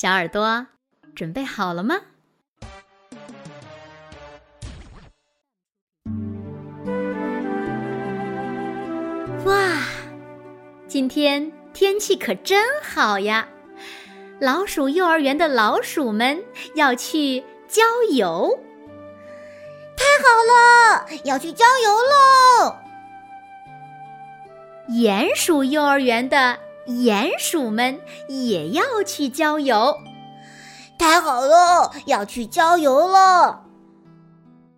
小耳朵，准备好了吗？哇，今天天气可真好呀！老鼠幼儿园的老鼠们要去郊游，太好了，要去郊游喽！鼹鼠幼儿园的。鼹鼠们也要去郊游，太好了，要去郊游了。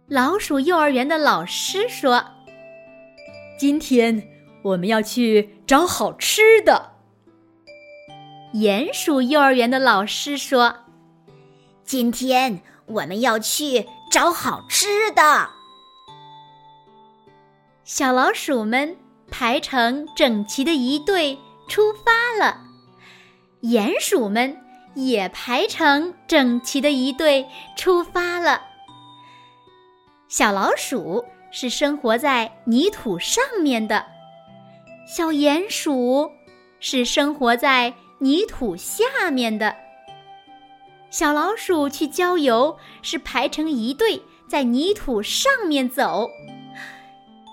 老鼠幼儿园的老师说：“今天我们要去找好吃的。”鼹鼠幼儿园的老师说：“今天我们要去找好吃的。”小老鼠们排成整齐的一队。出发了，鼹鼠们也排成整齐的一队出发了。小老鼠是生活在泥土上面的，小鼹鼠是生活在泥土下面的。小老鼠去郊游是排成一队在泥土上面走，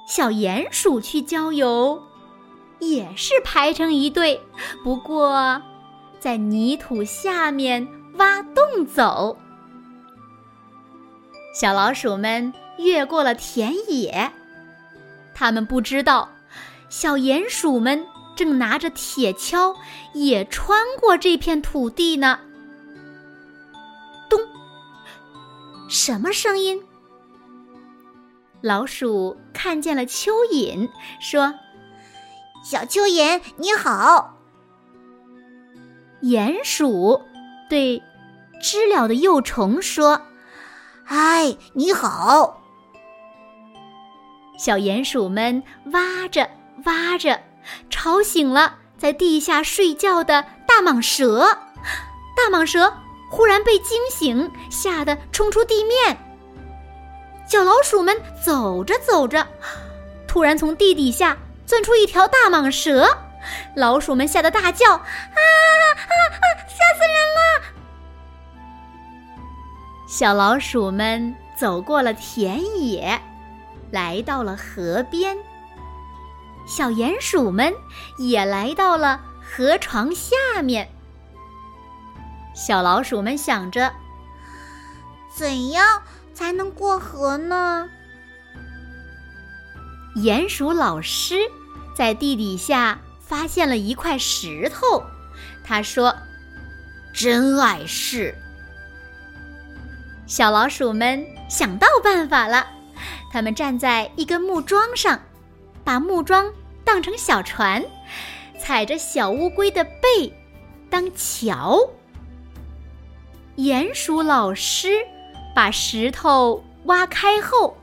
小鼹鼠去郊游。也是排成一队，不过在泥土下面挖洞走。小老鼠们越过了田野，他们不知道，小鼹鼠们正拿着铁锹也穿过这片土地呢。咚！什么声音？老鼠看见了蚯蚓，说。小蚯蚓，你好。鼹鼠对知了的幼虫说：“嗨，你好。”小鼹鼠们挖着挖着，吵醒了在地下睡觉的大蟒蛇。大蟒蛇忽然被惊醒，吓得冲出地面。小老鼠们走着走着，突然从地底下。钻出一条大蟒蛇，老鼠们吓得大叫：“啊啊啊！吓死人了！”小老鼠们走过了田野，来到了河边。小鼹鼠们也来到了河床下面。小老鼠们想着：怎样才能过河呢？鼹鼠老师。在地底下发现了一块石头，他说：“真碍事。”小老鼠们想到办法了，他们站在一根木桩上，把木桩当成小船，踩着小乌龟的背当桥。鼹鼠老师把石头挖开后，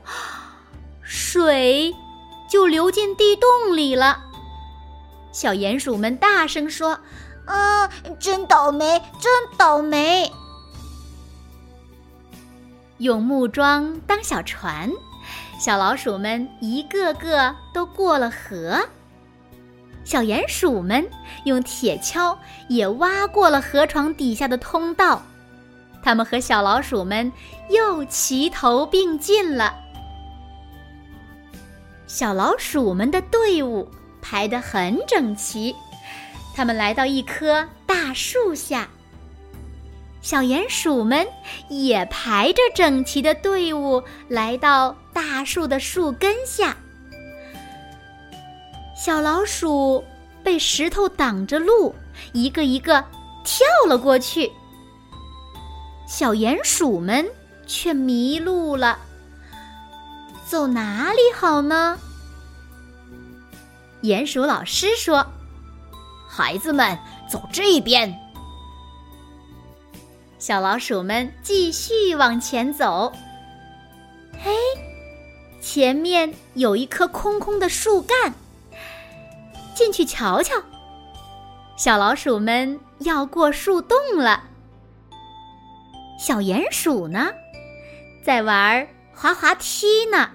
水。就流进地洞里了。小鼹鼠们大声说：“啊，真倒霉，真倒霉！”用木桩当小船，小老鼠们一个个都过了河。小鼹鼠们用铁锹也挖过了河床底下的通道。他们和小老鼠们又齐头并进了。小老鼠们的队伍排得很整齐，他们来到一棵大树下。小鼹鼠们也排着整齐的队伍来到大树的树根下。小老鼠被石头挡着路，一个一个跳了过去。小鼹鼠们却迷路了。走哪里好呢？鼹鼠老师说：“孩子们，走这边。小老鼠们继续往前走。嘿，前面有一棵空空的树干，进去瞧瞧。小老鼠们要过树洞了。小鼹鼠呢，在玩滑滑梯呢。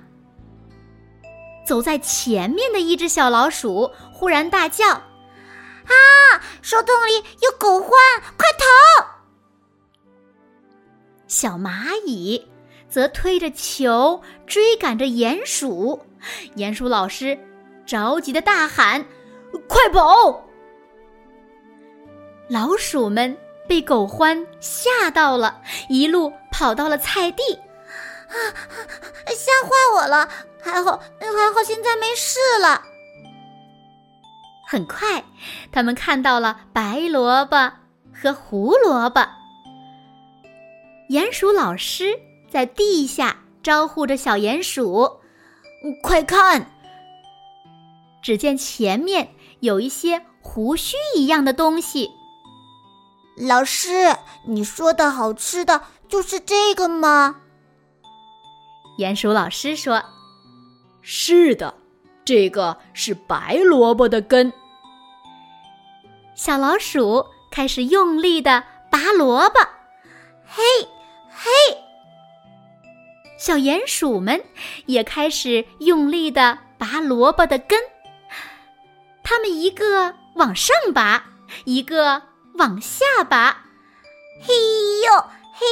走在前面的一只小老鼠忽然大叫：“啊！树洞里有狗獾，快逃！”小蚂蚁则推着球追赶着鼹鼠，鼹鼠老师着急的大喊：“快跑！”老鼠们被狗獾吓到了，一路跑到了菜地，啊，吓坏我了！还好，还好，现在没事了。很快，他们看到了白萝卜和胡萝卜。鼹鼠老师在地下招呼着小鼹鼠：“快看！”只见前面有一些胡须一样的东西。老师，你说的好吃的就是这个吗？鼹鼠老师说：“是的，这个是白萝卜的根。”小老鼠开始用力的拔萝卜，嘿，嘿！小鼹鼠们也开始用力的拔萝卜的根。它们一个往上拔，一个。往下拔，嘿呦嘿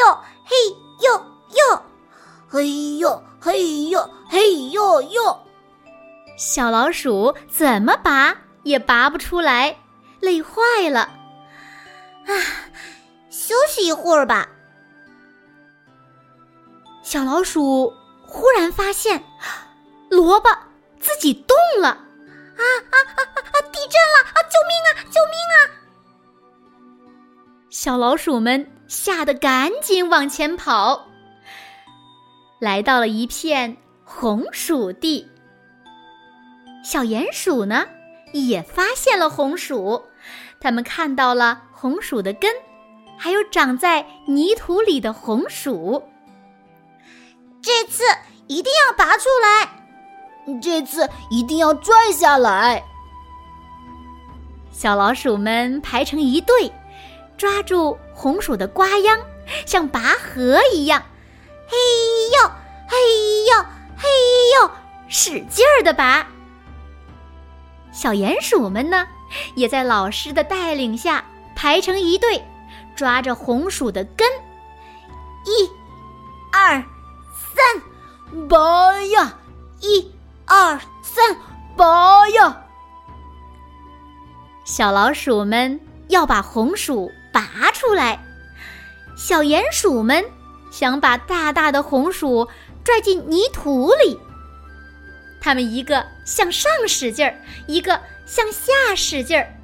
呦嘿呦呦，嘿呦嘿呦嘿呦呦。小老鼠怎么拔也拔不出来，累坏了。啊，休息一会儿吧。小老鼠忽然发现，萝卜自己动了！啊啊啊啊！地震了！啊，救命啊！救命啊！小老鼠们吓得赶紧往前跑，来到了一片红薯地。小鼹鼠呢，也发现了红薯，他们看到了红薯的根，还有长在泥土里的红薯。这次一定要拔出来，这次一定要拽下来。小老鼠们排成一队。抓住红薯的瓜秧，像拔河一样，嘿呦，嘿呦，嘿呦，使劲儿的拔。小鼹鼠们呢，也在老师的带领下排成一队，抓着红薯的根，一、二、三，拔呀！一、二、三，拔呀！小老鼠们要把红薯。拔出来！小鼹鼠们想把大大的红薯拽进泥土里。他们一个向上使劲儿，一个向下使劲儿，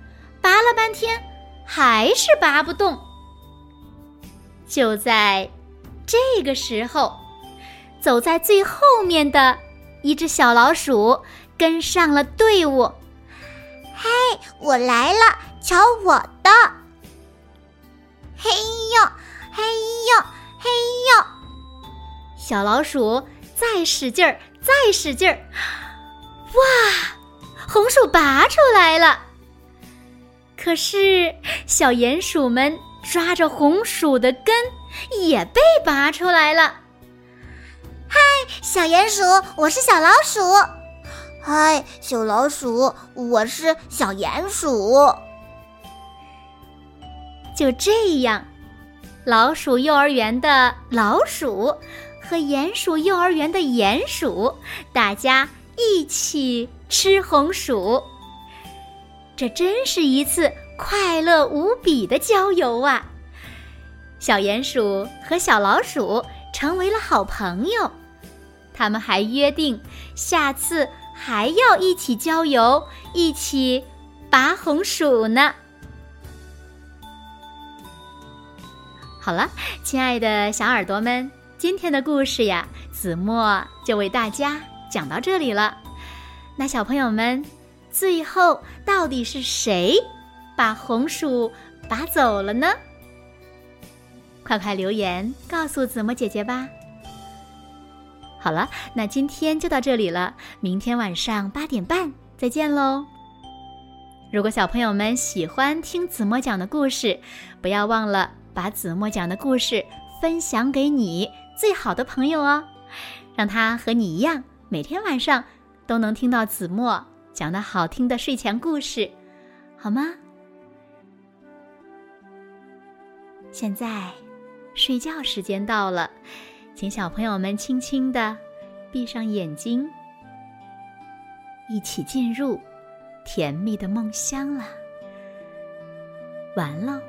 拔了半天还是拔不动。就在这个时候，走在最后面的一只小老鼠跟上了队伍。嘿，我来了，瞧我的！嘿呦，嘿呦，嘿呦！小老鼠再使劲儿，再使劲儿，哇，红薯拔出来了。可是小鼹鼠们抓着红薯的根，也被拔出来了。嗨，小鼹鼠，我是小老鼠。嗨，小老鼠，我是小鼹鼠。就这样，老鼠幼儿园的老鼠和鼹鼠幼儿园的鼹鼠，大家一起吃红薯。这真是一次快乐无比的郊游啊！小鼹鼠和小老鼠成为了好朋友，他们还约定下次还要一起郊游，一起拔红薯呢。好了，亲爱的小耳朵们，今天的故事呀，子墨就为大家讲到这里了。那小朋友们，最后到底是谁把红薯拔走了呢？快快留言告诉子墨姐姐吧。好了，那今天就到这里了，明天晚上八点半再见喽。如果小朋友们喜欢听子墨讲的故事，不要忘了把子墨讲的故事分享给你最好的朋友哦，让他和你一样，每天晚上都能听到子墨讲的好听的睡前故事，好吗？现在睡觉时间到了。请小朋友们轻轻的闭上眼睛，一起进入甜蜜的梦乡了。完了。